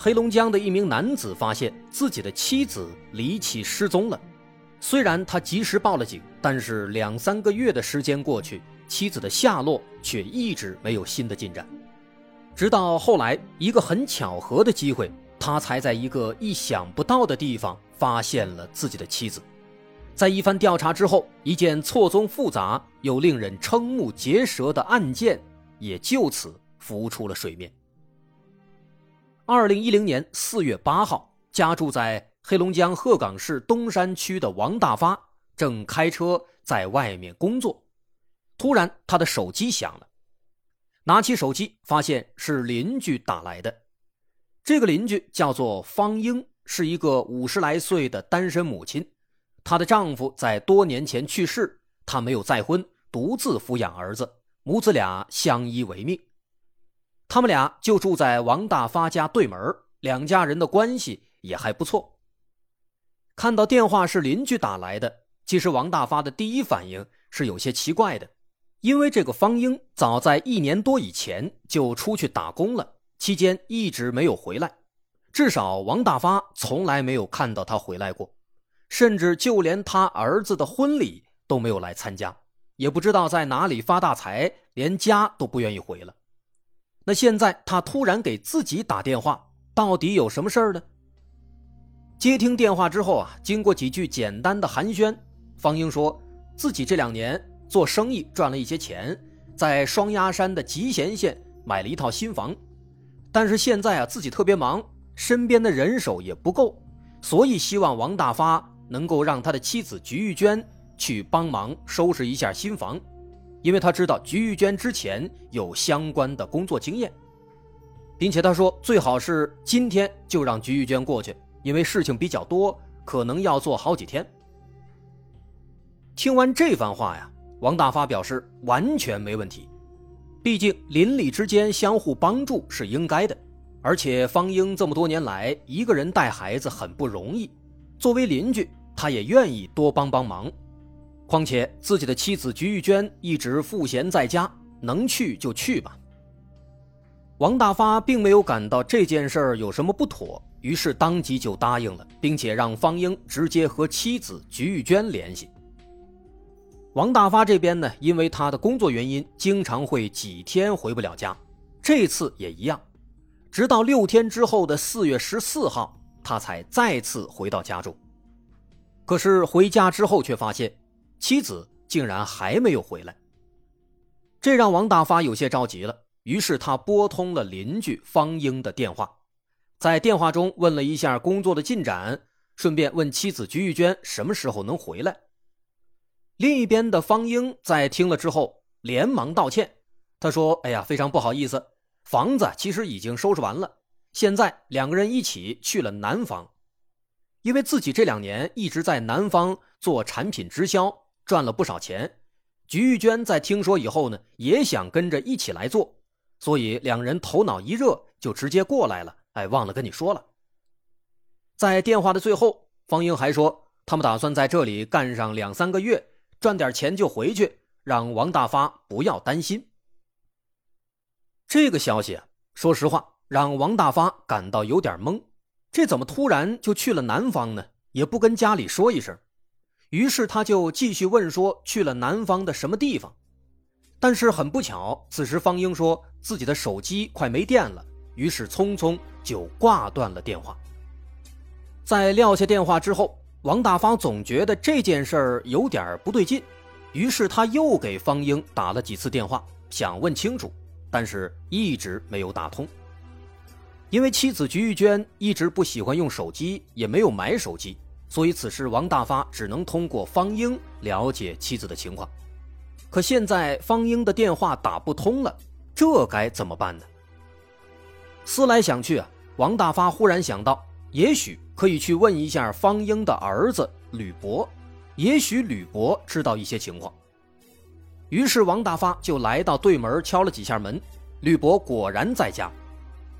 黑龙江的一名男子发现自己的妻子离奇失踪了。虽然他及时报了警，但是两三个月的时间过去，妻子的下落却一直没有新的进展。直到后来，一个很巧合的机会，他才在一个意想不到的地方发现了自己的妻子。在一番调查之后，一件错综复杂又令人瞠目结舌的案件也就此浮出了水面。二零一零年四月八号，家住在黑龙江鹤岗市东山区的王大发正开车在外面工作，突然他的手机响了，拿起手机发现是邻居打来的。这个邻居叫做方英，是一个五十来岁的单身母亲。她的丈夫在多年前去世，她没有再婚，独自抚养儿子，母子俩相依为命。他们俩就住在王大发家对门，两家人的关系也还不错。看到电话是邻居打来的，其实王大发的第一反应是有些奇怪的，因为这个方英早在一年多以前就出去打工了，期间一直没有回来，至少王大发从来没有看到他回来过。甚至就连他儿子的婚礼都没有来参加，也不知道在哪里发大财，连家都不愿意回了。那现在他突然给自己打电话，到底有什么事儿呢？接听电话之后啊，经过几句简单的寒暄，方英说自己这两年做生意赚了一些钱，在双鸭山的集贤县买了一套新房，但是现在啊自己特别忙，身边的人手也不够，所以希望王大发。能够让他的妻子菊玉娟去帮忙收拾一下新房，因为他知道菊玉娟之前有相关的工作经验，并且他说最好是今天就让菊玉娟过去，因为事情比较多，可能要做好几天。听完这番话呀，王大发表示完全没问题，毕竟邻里之间相互帮助是应该的，而且方英这么多年来一个人带孩子很不容易，作为邻居。他也愿意多帮帮忙，况且自己的妻子菊玉娟一直赋闲在家，能去就去吧。王大发并没有感到这件事儿有什么不妥，于是当即就答应了，并且让方英直接和妻子菊玉娟联系。王大发这边呢，因为他的工作原因，经常会几天回不了家，这次也一样，直到六天之后的四月十四号，他才再次回到家中。可是回家之后，却发现妻子竟然还没有回来，这让王大发有些着急了。于是他拨通了邻居方英的电话，在电话中问了一下工作的进展，顺便问妻子鞠玉娟什么时候能回来。另一边的方英在听了之后，连忙道歉，他说：“哎呀，非常不好意思，房子其实已经收拾完了，现在两个人一起去了南方。”因为自己这两年一直在南方做产品直销，赚了不少钱。菊玉娟在听说以后呢，也想跟着一起来做，所以两人头脑一热就直接过来了。哎，忘了跟你说了，在电话的最后，方英还说他们打算在这里干上两三个月，赚点钱就回去，让王大发不要担心。这个消息啊，说实话让王大发感到有点懵。这怎么突然就去了南方呢？也不跟家里说一声，于是他就继续问说去了南方的什么地方。但是很不巧，此时方英说自己的手机快没电了，于是匆匆就挂断了电话。在撂下电话之后，王大发总觉得这件事儿有点不对劲，于是他又给方英打了几次电话，想问清楚，但是一直没有打通。因为妻子菊玉娟一直不喜欢用手机，也没有买手机，所以此时王大发只能通过方英了解妻子的情况。可现在方英的电话打不通了，这该怎么办呢？思来想去啊，王大发忽然想到，也许可以去问一下方英的儿子吕伯，也许吕伯知道一些情况。于是王大发就来到对门敲了几下门，吕伯果然在家。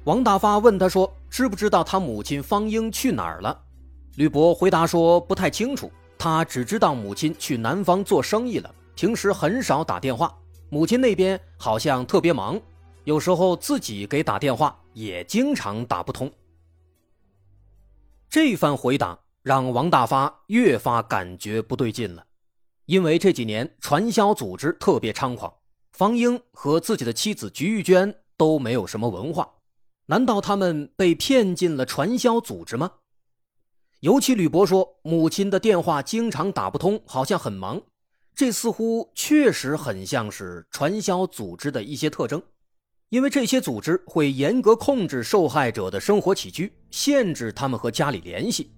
王大发问他说：“知不知道他母亲方英去哪儿了？”吕伯回答说：“不太清楚，他只知道母亲去南方做生意了，平时很少打电话。母亲那边好像特别忙，有时候自己给打电话也经常打不通。”这番回答让王大发越发感觉不对劲了。因为这几年传销组织特别猖狂，方英和自己的妻子菊玉娟都没有什么文化，难道他们被骗进了传销组织吗？尤其吕伯说母亲的电话经常打不通，好像很忙，这似乎确实很像是传销组织的一些特征，因为这些组织会严格控制受害者的生活起居，限制他们和家里联系。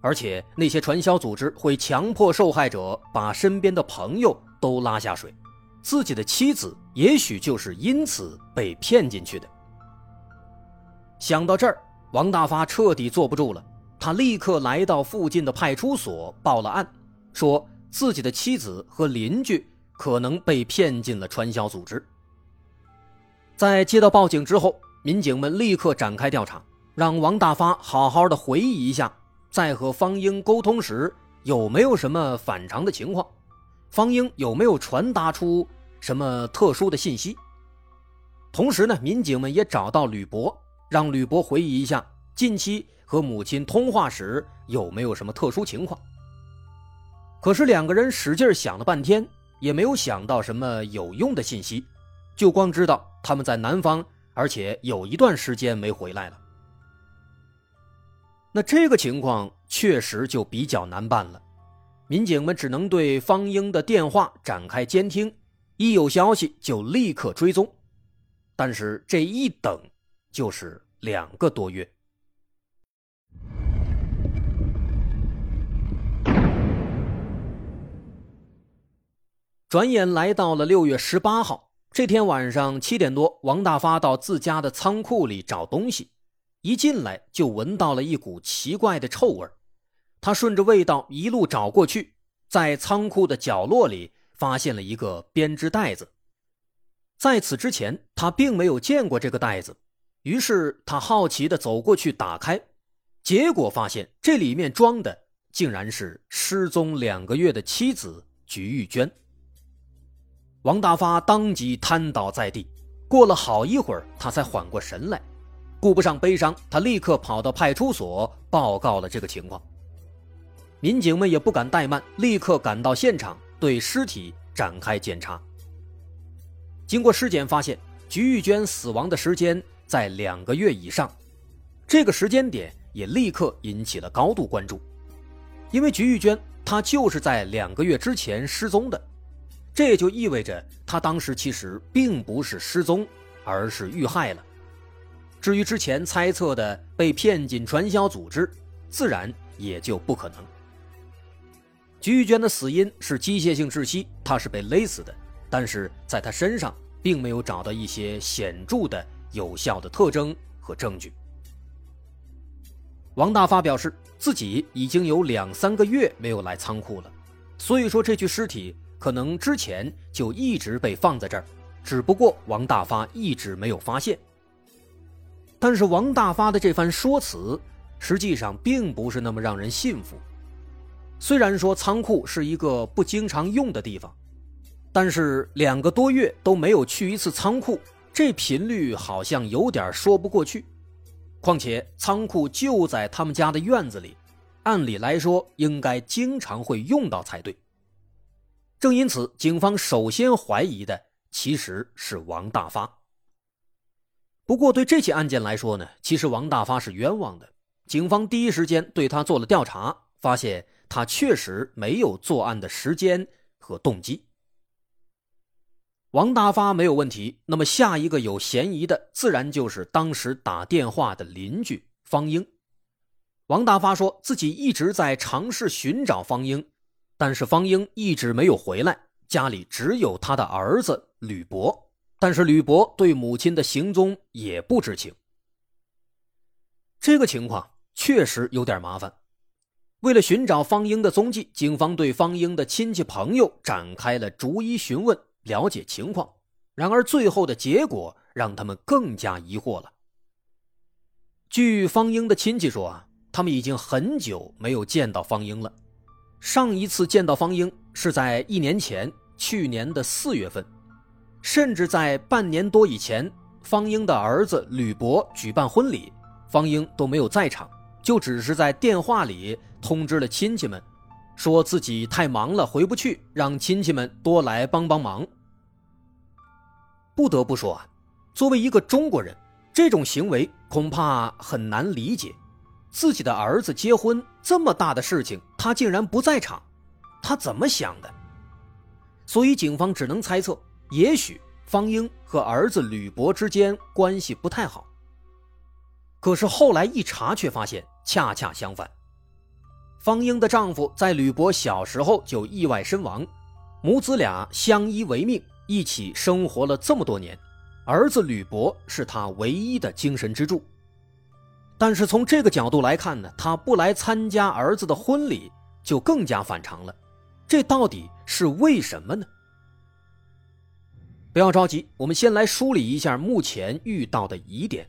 而且那些传销组织会强迫受害者把身边的朋友都拉下水，自己的妻子也许就是因此被骗进去的。想到这儿，王大发彻底坐不住了，他立刻来到附近的派出所报了案，说自己的妻子和邻居可能被骗进了传销组织。在接到报警之后，民警们立刻展开调查，让王大发好好的回忆一下。在和方英沟通时，有没有什么反常的情况？方英有没有传达出什么特殊的信息？同时呢，民警们也找到吕博，让吕博回忆一下近期和母亲通话时有没有什么特殊情况。可是两个人使劲想了半天，也没有想到什么有用的信息，就光知道他们在南方，而且有一段时间没回来了。那这个情况确实就比较难办了，民警们只能对方英的电话展开监听，一有消息就立刻追踪。但是这一等就是两个多月。转眼来到了六月十八号这天晚上七点多，王大发到自家的仓库里找东西。一进来就闻到了一股奇怪的臭味他顺着味道一路找过去，在仓库的角落里发现了一个编织袋子。在此之前，他并没有见过这个袋子，于是他好奇地走过去打开，结果发现这里面装的竟然是失踪两个月的妻子菊玉娟。王大发当即瘫倒在地，过了好一会儿，他才缓过神来。顾不上悲伤，他立刻跑到派出所报告了这个情况。民警们也不敢怠慢，立刻赶到现场，对尸体展开检查。经过尸检发现，菊玉娟死亡的时间在两个月以上，这个时间点也立刻引起了高度关注。因为菊玉娟她就是在两个月之前失踪的，这也就意味着他当时其实并不是失踪，而是遇害了。至于之前猜测的被骗进传销组织，自然也就不可能。菊娟的死因是机械性窒息，她是被勒死的，但是在她身上并没有找到一些显著的有效的特征和证据。王大发表示，自己已经有两三个月没有来仓库了，所以说这具尸体可能之前就一直被放在这儿，只不过王大发一直没有发现。但是王大发的这番说辞，实际上并不是那么让人信服。虽然说仓库是一个不经常用的地方，但是两个多月都没有去一次仓库，这频率好像有点说不过去。况且仓库就在他们家的院子里，按理来说应该经常会用到才对。正因此，警方首先怀疑的其实是王大发。不过，对这起案件来说呢，其实王大发是冤枉的。警方第一时间对他做了调查，发现他确实没有作案的时间和动机。王大发没有问题，那么下一个有嫌疑的自然就是当时打电话的邻居方英。王大发说自己一直在尝试寻找方英，但是方英一直没有回来，家里只有他的儿子吕博。但是吕博对母亲的行踪也不知情。这个情况确实有点麻烦。为了寻找方英的踪迹，警方对方英的亲戚朋友展开了逐一询问，了解情况。然而，最后的结果让他们更加疑惑了。据方英的亲戚说啊，他们已经很久没有见到方英了。上一次见到方英是在一年前，去年的四月份，甚至在半年多以前，方英的儿子吕博举办婚礼，方英都没有在场，就只是在电话里通知了亲戚们，说自己太忙了回不去，让亲戚们多来帮帮忙。不得不说啊，作为一个中国人，这种行为恐怕很难理解。自己的儿子结婚这么大的事情，他竟然不在场，他怎么想的？所以警方只能猜测，也许方英和儿子吕博之间关系不太好。可是后来一查，却发现恰恰相反。方英的丈夫在吕博小时候就意外身亡，母子俩相依为命。一起生活了这么多年，儿子吕博是他唯一的精神支柱。但是从这个角度来看呢，他不来参加儿子的婚礼就更加反常了。这到底是为什么呢？不要着急，我们先来梳理一下目前遇到的疑点。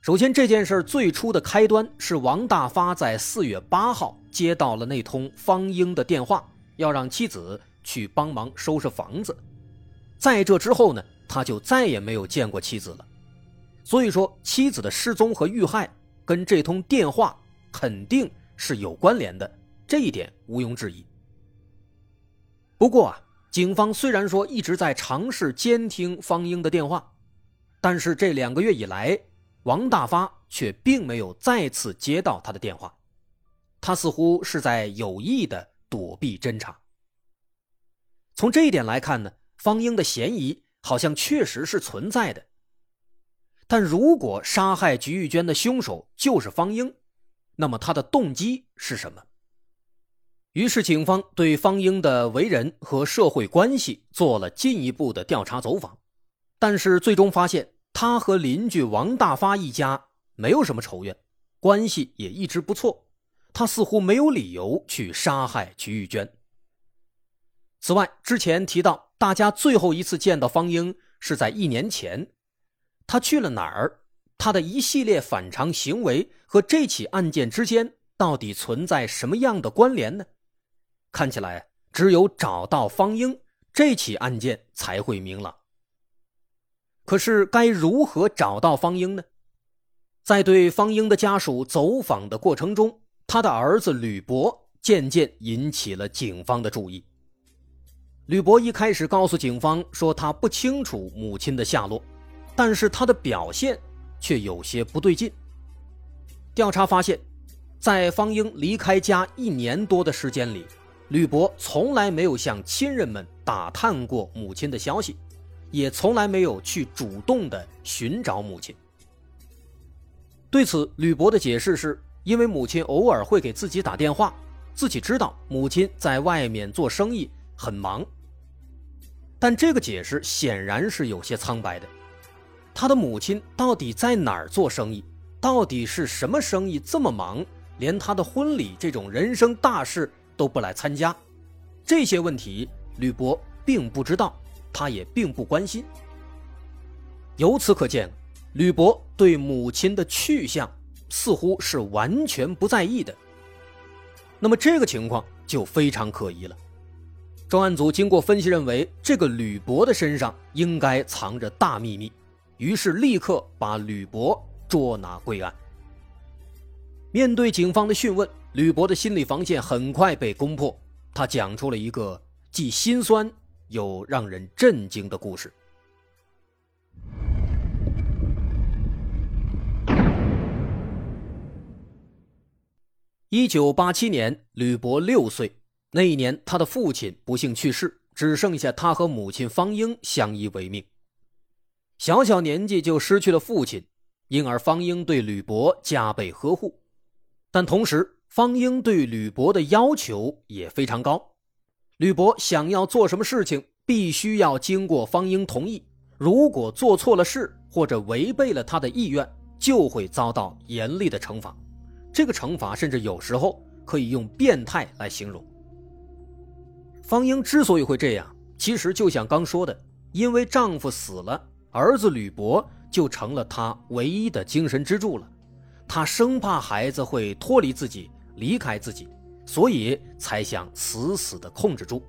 首先，这件事最初的开端是王大发在四月八号接到了那通方英的电话，要让妻子。去帮忙收拾房子，在这之后呢，他就再也没有见过妻子了。所以说，妻子的失踪和遇害跟这通电话肯定是有关联的，这一点毋庸置疑。不过啊，警方虽然说一直在尝试监听方英的电话，但是这两个月以来，王大发却并没有再次接到他的电话，他似乎是在有意的躲避侦查。从这一点来看呢，方英的嫌疑好像确实是存在的。但如果杀害菊玉娟的凶手就是方英，那么他的动机是什么？于是警方对方英的为人和社会关系做了进一步的调查走访，但是最终发现他和邻居王大发一家没有什么仇怨，关系也一直不错，他似乎没有理由去杀害菊玉娟。此外，之前提到，大家最后一次见到方英是在一年前，他去了哪儿？他的一系列反常行为和这起案件之间到底存在什么样的关联呢？看起来，只有找到方英，这起案件才会明朗。可是，该如何找到方英呢？在对方英的家属走访的过程中，他的儿子吕博渐渐引起了警方的注意。吕博一开始告诉警方说他不清楚母亲的下落，但是他的表现却有些不对劲。调查发现，在方英离开家一年多的时间里，吕博从来没有向亲人们打探过母亲的消息，也从来没有去主动的寻找母亲。对此，吕博的解释是因为母亲偶尔会给自己打电话，自己知道母亲在外面做生意很忙。但这个解释显然是有些苍白的。他的母亲到底在哪儿做生意？到底是什么生意这么忙，连他的婚礼这种人生大事都不来参加？这些问题，吕博并不知道，他也并不关心。由此可见，吕博对母亲的去向似乎是完全不在意的。那么这个情况就非常可疑了。专案组经过分析，认为这个吕博的身上应该藏着大秘密，于是立刻把吕博捉拿归案。面对警方的讯问，吕博的心理防线很快被攻破，他讲出了一个既心酸又让人震惊的故事。一九八七年，吕博六岁。那一年，他的父亲不幸去世，只剩下他和母亲方英相依为命。小小年纪就失去了父亲，因而方英对吕博加倍呵护。但同时，方英对吕博的要求也非常高。吕博想要做什么事情，必须要经过方英同意。如果做错了事或者违背了他的意愿，就会遭到严厉的惩罚。这个惩罚甚至有时候可以用变态来形容。方英之所以会这样，其实就像刚说的，因为丈夫死了，儿子吕伯就成了他唯一的精神支柱了。他生怕孩子会脱离自己，离开自己，所以才想死死地控制住。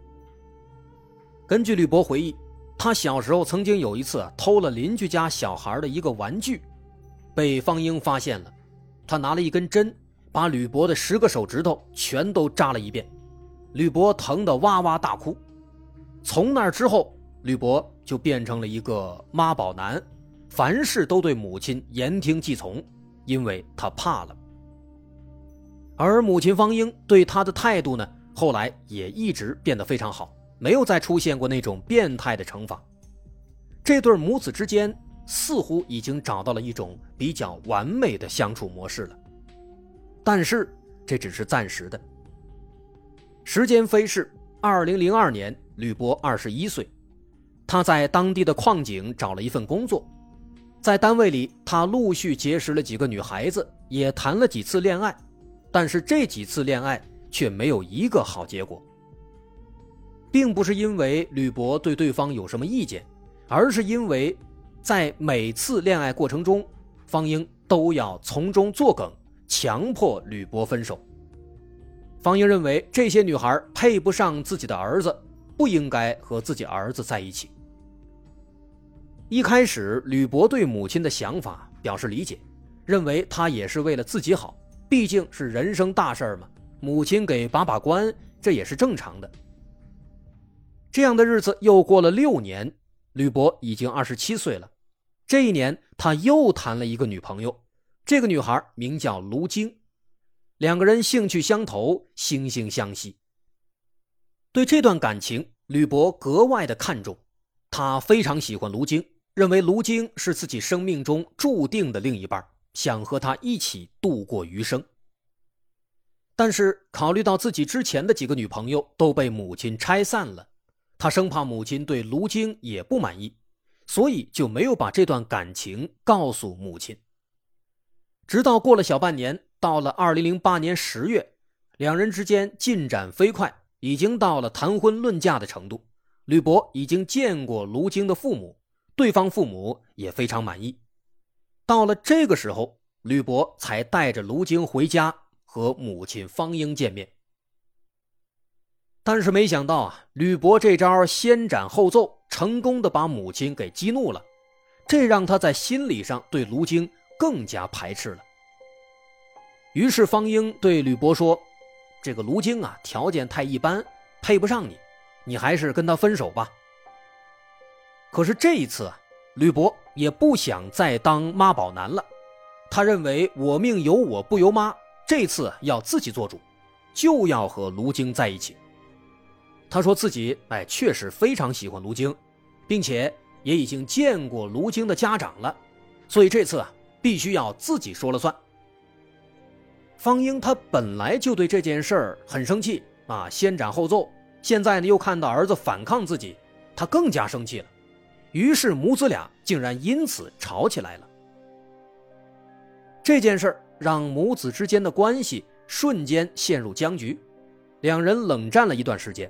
根据吕伯回忆，他小时候曾经有一次偷了邻居家小孩的一个玩具，被方英发现了。他拿了一根针，把吕伯的十个手指头全都扎了一遍。吕伯疼得哇哇大哭。从那之后，吕伯就变成了一个妈宝男，凡事都对母亲言听计从，因为他怕了。而母亲方英对他的态度呢，后来也一直变得非常好，没有再出现过那种变态的惩罚。这对母子之间似乎已经找到了一种比较完美的相处模式了，但是这只是暂时的。时间飞逝，二零零二年，吕博二十一岁，他在当地的矿井找了一份工作，在单位里，他陆续结识了几个女孩子，也谈了几次恋爱，但是这几次恋爱却没有一个好结果，并不是因为吕博对对方有什么意见，而是因为，在每次恋爱过程中，方英都要从中作梗，强迫吕博分手。方英认为这些女孩配不上自己的儿子，不应该和自己儿子在一起。一开始，吕博对母亲的想法表示理解，认为她也是为了自己好，毕竟是人生大事儿嘛，母亲给把把关，这也是正常的。这样的日子又过了六年，吕博已经二十七岁了。这一年，他又谈了一个女朋友，这个女孩名叫卢晶。两个人兴趣相投，惺惺相惜。对这段感情，吕博格外的看重。他非常喜欢卢晶，认为卢晶是自己生命中注定的另一半，想和他一起度过余生。但是考虑到自己之前的几个女朋友都被母亲拆散了，他生怕母亲对卢晶也不满意，所以就没有把这段感情告诉母亲。直到过了小半年。到了二零零八年十月，两人之间进展飞快，已经到了谈婚论嫁的程度。吕博已经见过卢晶的父母，对方父母也非常满意。到了这个时候，吕博才带着卢晶回家和母亲方英见面。但是没想到啊，吕博这招先斩后奏，成功的把母亲给激怒了，这让他在心理上对卢晶更加排斥了。于是方英对吕博说：“这个卢晶啊，条件太一般，配不上你，你还是跟他分手吧。”可是这一次啊，吕博也不想再当妈宝男了，他认为我命由我不由妈，这次要自己做主，就要和卢晶在一起。他说自己哎，确实非常喜欢卢晶，并且也已经见过卢晶的家长了，所以这次啊，必须要自己说了算。方英他本来就对这件事儿很生气啊，先斩后奏。现在呢，又看到儿子反抗自己，他更加生气了。于是母子俩竟然因此吵起来了。这件事让母子之间的关系瞬间陷入僵局，两人冷战了一段时间。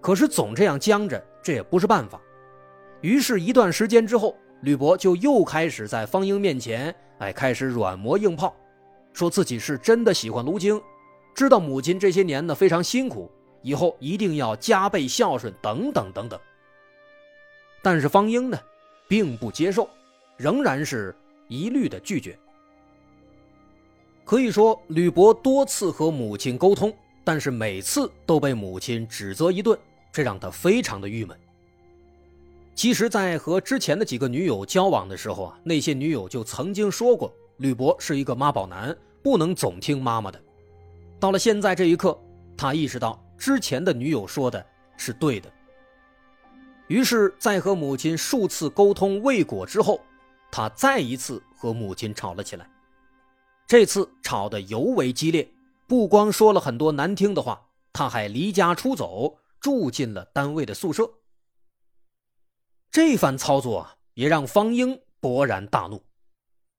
可是总这样僵着，这也不是办法。于是，一段时间之后，吕伯就又开始在方英面前，哎，开始软磨硬泡。说自己是真的喜欢卢晶，知道母亲这些年呢非常辛苦，以后一定要加倍孝顺，等等等等。但是方英呢，并不接受，仍然是一律的拒绝。可以说，吕博多次和母亲沟通，但是每次都被母亲指责一顿，这让他非常的郁闷。其实，在和之前的几个女友交往的时候啊，那些女友就曾经说过，吕博是一个妈宝男。不能总听妈妈的。到了现在这一刻，他意识到之前的女友说的是对的。于是，在和母亲数次沟通未果之后，他再一次和母亲吵了起来。这次吵得尤为激烈，不光说了很多难听的话，他还离家出走，住进了单位的宿舍。这番操作也让方英勃然大怒。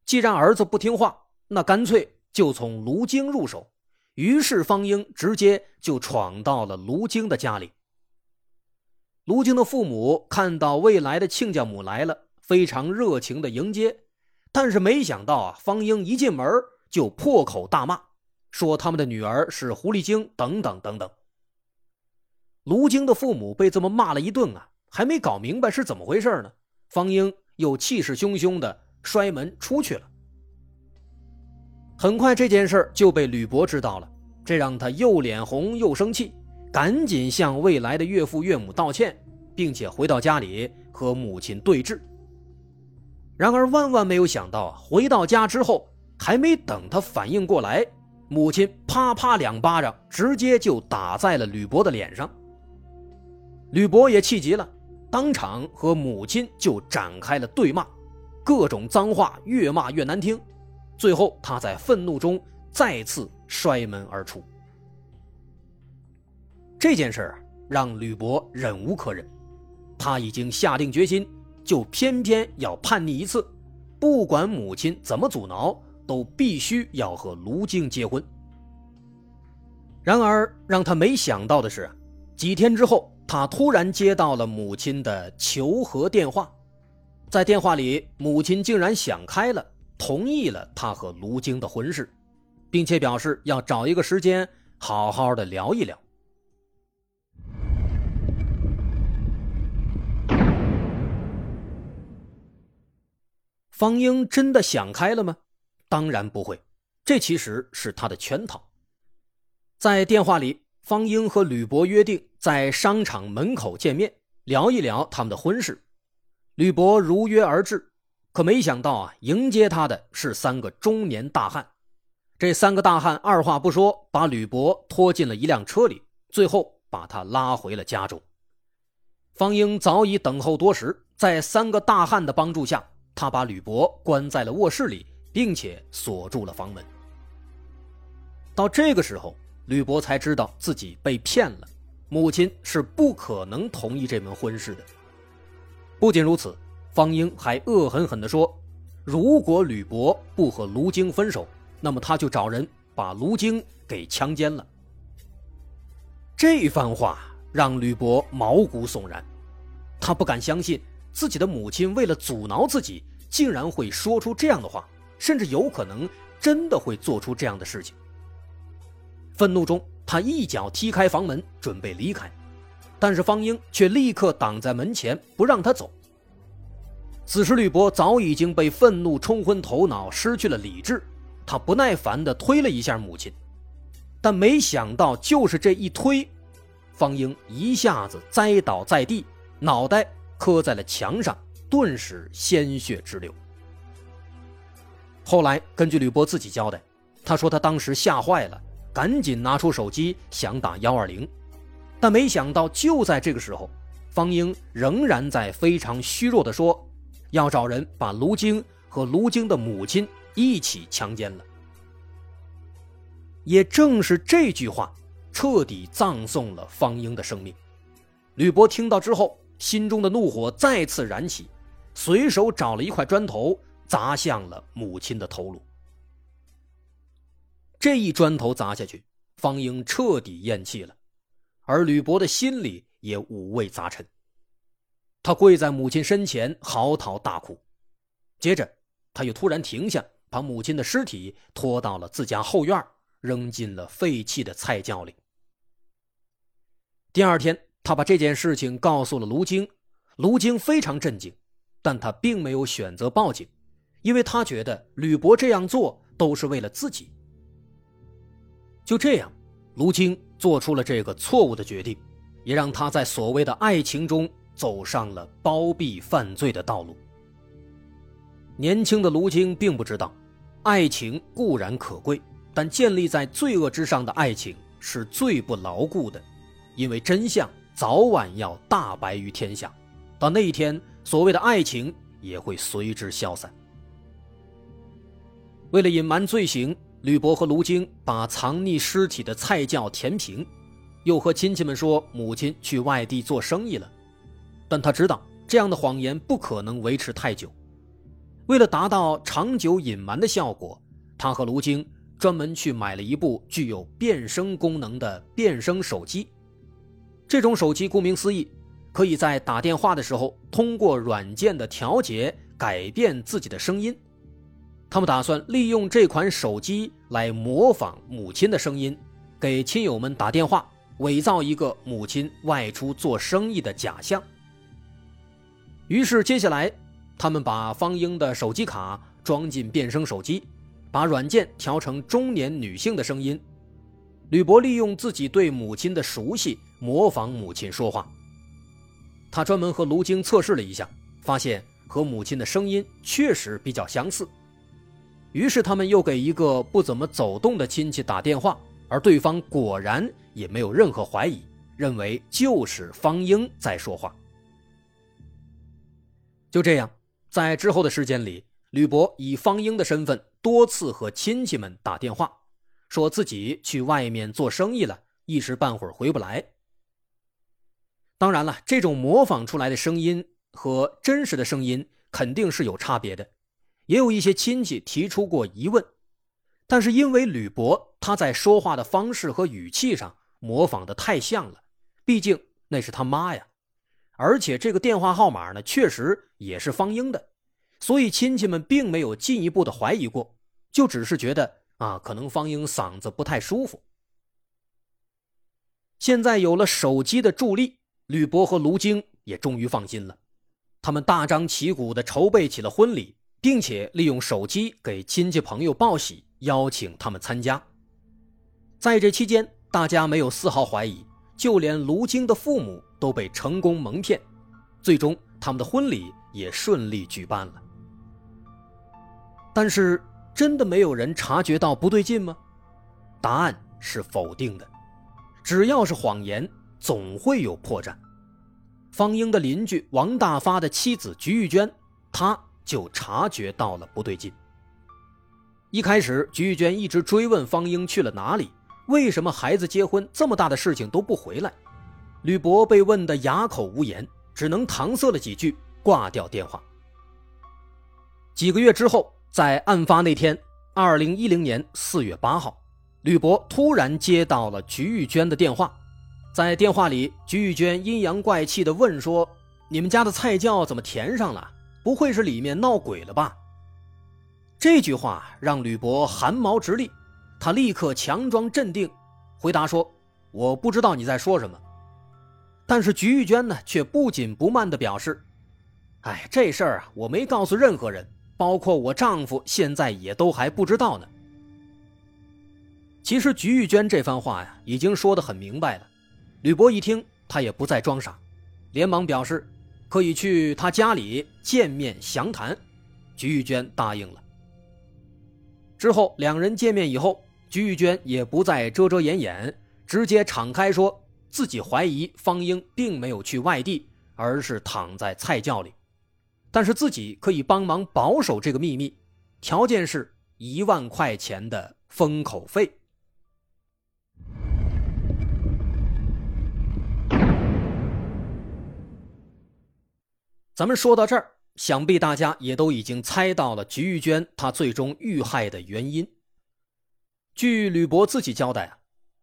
既然儿子不听话，那干脆就从卢京入手。于是方英直接就闯到了卢京的家里。卢京的父母看到未来的亲家母来了，非常热情的迎接，但是没想到啊，方英一进门就破口大骂，说他们的女儿是狐狸精等等等等。卢京的父母被这么骂了一顿啊，还没搞明白是怎么回事呢，方英又气势汹汹的摔门出去了。很快这件事就被吕伯知道了，这让他又脸红又生气，赶紧向未来的岳父岳母道歉，并且回到家里和母亲对峙。然而万万没有想到，回到家之后，还没等他反应过来，母亲啪啪两巴掌直接就打在了吕博的脸上。吕博也气急了，当场和母亲就展开了对骂，各种脏话越骂越难听。最后，他在愤怒中再次摔门而出。这件事儿让吕伯忍无可忍，他已经下定决心，就偏偏要叛逆一次，不管母亲怎么阻挠，都必须要和卢静结婚。然而，让他没想到的是，几天之后，他突然接到了母亲的求和电话，在电话里，母亲竟然想开了。同意了他和卢京的婚事，并且表示要找一个时间好好的聊一聊。方英真的想开了吗？当然不会，这其实是他的圈套。在电话里，方英和吕伯约定在商场门口见面，聊一聊他们的婚事。吕伯如约而至。可没想到啊，迎接他的是三个中年大汉。这三个大汉二话不说，把吕伯拖进了一辆车里，最后把他拉回了家中。方英早已等候多时，在三个大汉的帮助下，他把吕伯关在了卧室里，并且锁住了房门。到这个时候，吕伯才知道自己被骗了，母亲是不可能同意这门婚事的。不仅如此。方英还恶狠狠地说：“如果吕伯不和卢京分手，那么他就找人把卢京给强奸了。”这番话让吕伯毛骨悚然，他不敢相信自己的母亲为了阻挠自己，竟然会说出这样的话，甚至有可能真的会做出这样的事情。愤怒中，他一脚踢开房门，准备离开，但是方英却立刻挡在门前，不让他走。此时，吕伯早已经被愤怒冲昏头脑，失去了理智。他不耐烦地推了一下母亲，但没想到，就是这一推，方英一下子栽倒在地，脑袋磕在了墙上，顿时鲜血直流。后来，根据吕波自己交代，他说他当时吓坏了，赶紧拿出手机想打幺二零，但没想到，就在这个时候，方英仍然在非常虚弱地说。要找人把卢京和卢京的母亲一起强奸了。也正是这句话，彻底葬送了方英的生命。吕波听到之后，心中的怒火再次燃起，随手找了一块砖头砸向了母亲的头颅。这一砖头砸下去，方英彻底咽气了，而吕伯的心里也五味杂陈。他跪在母亲身前嚎啕大哭，接着他又突然停下，把母亲的尸体拖到了自家后院，扔进了废弃的菜窖里。第二天，他把这件事情告诉了卢京，卢京非常震惊，但他并没有选择报警，因为他觉得吕博这样做都是为了自己。就这样，卢京做出了这个错误的决定，也让他在所谓的爱情中。走上了包庇犯罪的道路。年轻的卢京并不知道，爱情固然可贵，但建立在罪恶之上的爱情是最不牢固的，因为真相早晚要大白于天下，到那一天，所谓的爱情也会随之消散。为了隐瞒罪行，吕伯和卢京把藏匿尸体的菜窖填平，又和亲戚们说母亲去外地做生意了。但他知道这样的谎言不可能维持太久。为了达到长久隐瞒的效果，他和卢京专门去买了一部具有变声功能的变声手机。这种手机顾名思义，可以在打电话的时候通过软件的调节改变自己的声音。他们打算利用这款手机来模仿母亲的声音，给亲友们打电话，伪造一个母亲外出做生意的假象。于是，接下来，他们把方英的手机卡装进变声手机，把软件调成中年女性的声音。吕博利用自己对母亲的熟悉，模仿母亲说话。他专门和卢京测试了一下，发现和母亲的声音确实比较相似。于是他们又给一个不怎么走动的亲戚打电话，而对方果然也没有任何怀疑，认为就是方英在说话。就这样，在之后的时间里，吕博以方英的身份多次和亲戚们打电话，说自己去外面做生意了，一时半会儿回不来。当然了，这种模仿出来的声音和真实的声音肯定是有差别的。也有一些亲戚提出过疑问，但是因为吕博他在说话的方式和语气上模仿的太像了，毕竟那是他妈呀，而且这个电话号码呢确实也是方英的，所以亲戚们并没有进一步的怀疑过，就只是觉得啊，可能方英嗓子不太舒服。现在有了手机的助力，吕博和卢京也终于放心了，他们大张旗鼓的筹备起了婚礼。并且利用手机给亲戚朋友报喜，邀请他们参加。在这期间，大家没有丝毫怀疑，就连卢京的父母都被成功蒙骗，最终他们的婚礼也顺利举办了。但是，真的没有人察觉到不对劲吗？答案是否定的。只要是谎言，总会有破绽。方英的邻居王大发的妻子菊玉娟，她。就察觉到了不对劲。一开始，菊玉娟一直追问方英去了哪里，为什么孩子结婚这么大的事情都不回来。吕博被问得哑口无言，只能搪塞了几句，挂掉电话。几个月之后，在案发那天，二零一零年四月八号，吕博突然接到了菊玉娟的电话，在电话里，菊玉娟阴阳怪气地问说：“你们家的菜窖怎么填上了？”不会是里面闹鬼了吧？这句话让吕博汗毛直立，他立刻强装镇定，回答说：“我不知道你在说什么。”但是菊玉娟呢，却不紧不慢地表示：“哎，这事儿啊，我没告诉任何人，包括我丈夫，现在也都还不知道呢。”其实菊玉娟这番话呀，已经说得很明白了。吕伯一听，他也不再装傻，连忙表示。可以去他家里见面详谈，菊玉娟答应了。之后两人见面以后，菊玉娟也不再遮遮掩掩，直接敞开说自己怀疑方英并没有去外地，而是躺在菜窖里，但是自己可以帮忙保守这个秘密，条件是一万块钱的封口费。咱们说到这儿，想必大家也都已经猜到了菊玉娟她最终遇害的原因。据吕博自己交代啊，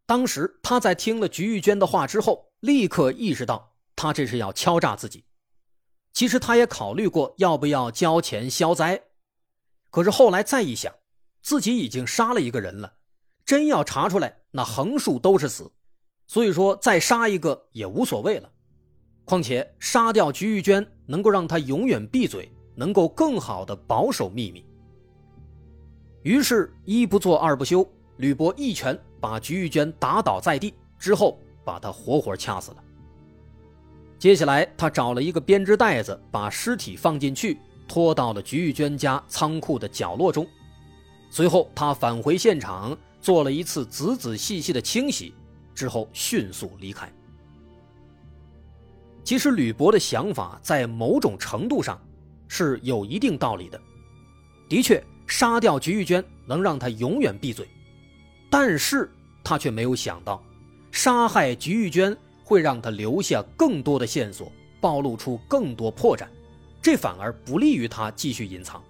当时他在听了菊玉娟的话之后，立刻意识到他这是要敲诈自己。其实他也考虑过要不要交钱消灾，可是后来再一想，自己已经杀了一个人了，真要查出来，那横竖都是死，所以说再杀一个也无所谓了。况且杀掉菊玉娟能够让他永远闭嘴，能够更好的保守秘密。于是，一不做二不休，吕博一拳把菊玉娟打倒在地，之后把她活活掐死了。接下来，他找了一个编织袋子，把尸体放进去，拖到了菊玉娟家仓库的角落中。随后，他返回现场，做了一次仔仔细细的清洗，之后迅速离开。其实吕博的想法在某种程度上是有一定道理的，的确，杀掉菊玉娟能让他永远闭嘴，但是他却没有想到，杀害菊玉娟会让他留下更多的线索，暴露出更多破绽，这反而不利于他继续隐藏，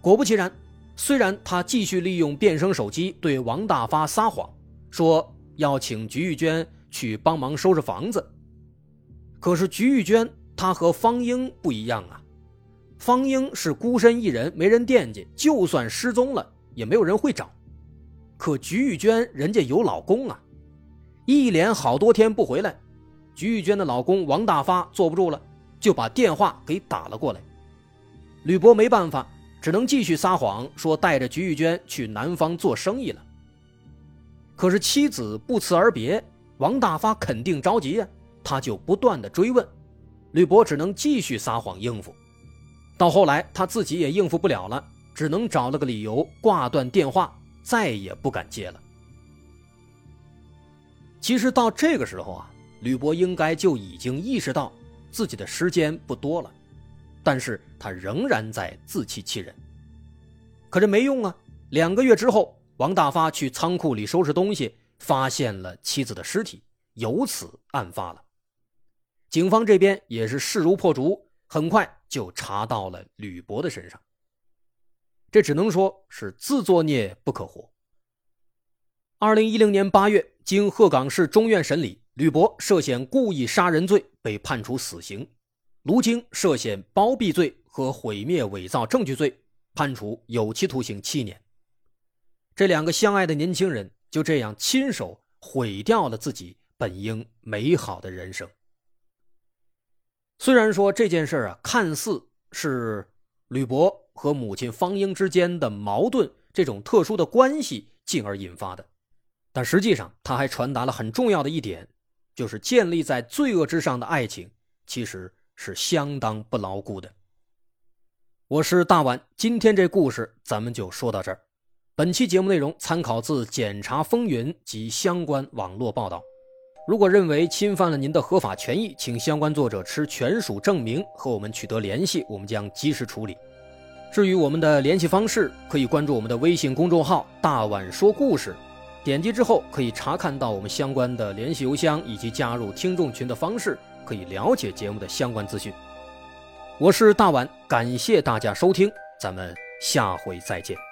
果不其然，虽然他继续利用变声手机对王大发撒谎，说要请菊玉娟去帮忙收拾房子，可是菊玉娟她和方英不一样啊。方英是孤身一人，没人惦记，就算失踪了也没有人会找。可菊玉娟人家有老公啊，一连好多天不回来，菊玉娟的老公王大发坐不住了，就把电话给打了过来。吕博没办法，只能继续撒谎，说带着菊玉娟去南方做生意了。可是妻子不辞而别，王大发肯定着急呀，他就不断的追问，吕博只能继续撒谎应付。到后来，他自己也应付不了了，只能找了个理由挂断电话，再也不敢接了。其实到这个时候啊，吕博应该就已经意识到自己的时间不多了，但是他仍然在自欺欺人。可这没用啊！两个月之后，王大发去仓库里收拾东西，发现了妻子的尸体，由此案发了。警方这边也是势如破竹。很快就查到了吕博的身上，这只能说是自作孽不可活。二零一零年八月，经鹤岗市中院审理，吕博涉嫌故意杀人罪被判处死刑，卢京涉嫌包庇罪和毁灭伪造证据罪判处有期徒刑七年。这两个相爱的年轻人就这样亲手毁掉了自己本应美好的人生。虽然说这件事啊，看似是吕博和母亲方英之间的矛盾这种特殊的关系进而引发的，但实际上他还传达了很重要的一点，就是建立在罪恶之上的爱情其实是相当不牢固的。我是大碗，今天这故事咱们就说到这儿。本期节目内容参考自《检察风云》及相关网络报道。如果认为侵犯了您的合法权益，请相关作者持权属证明和我们取得联系，我们将及时处理。至于我们的联系方式，可以关注我们的微信公众号“大碗说故事”，点击之后可以查看到我们相关的联系邮箱以及加入听众群的方式，可以了解节目的相关资讯。我是大碗，感谢大家收听，咱们下回再见。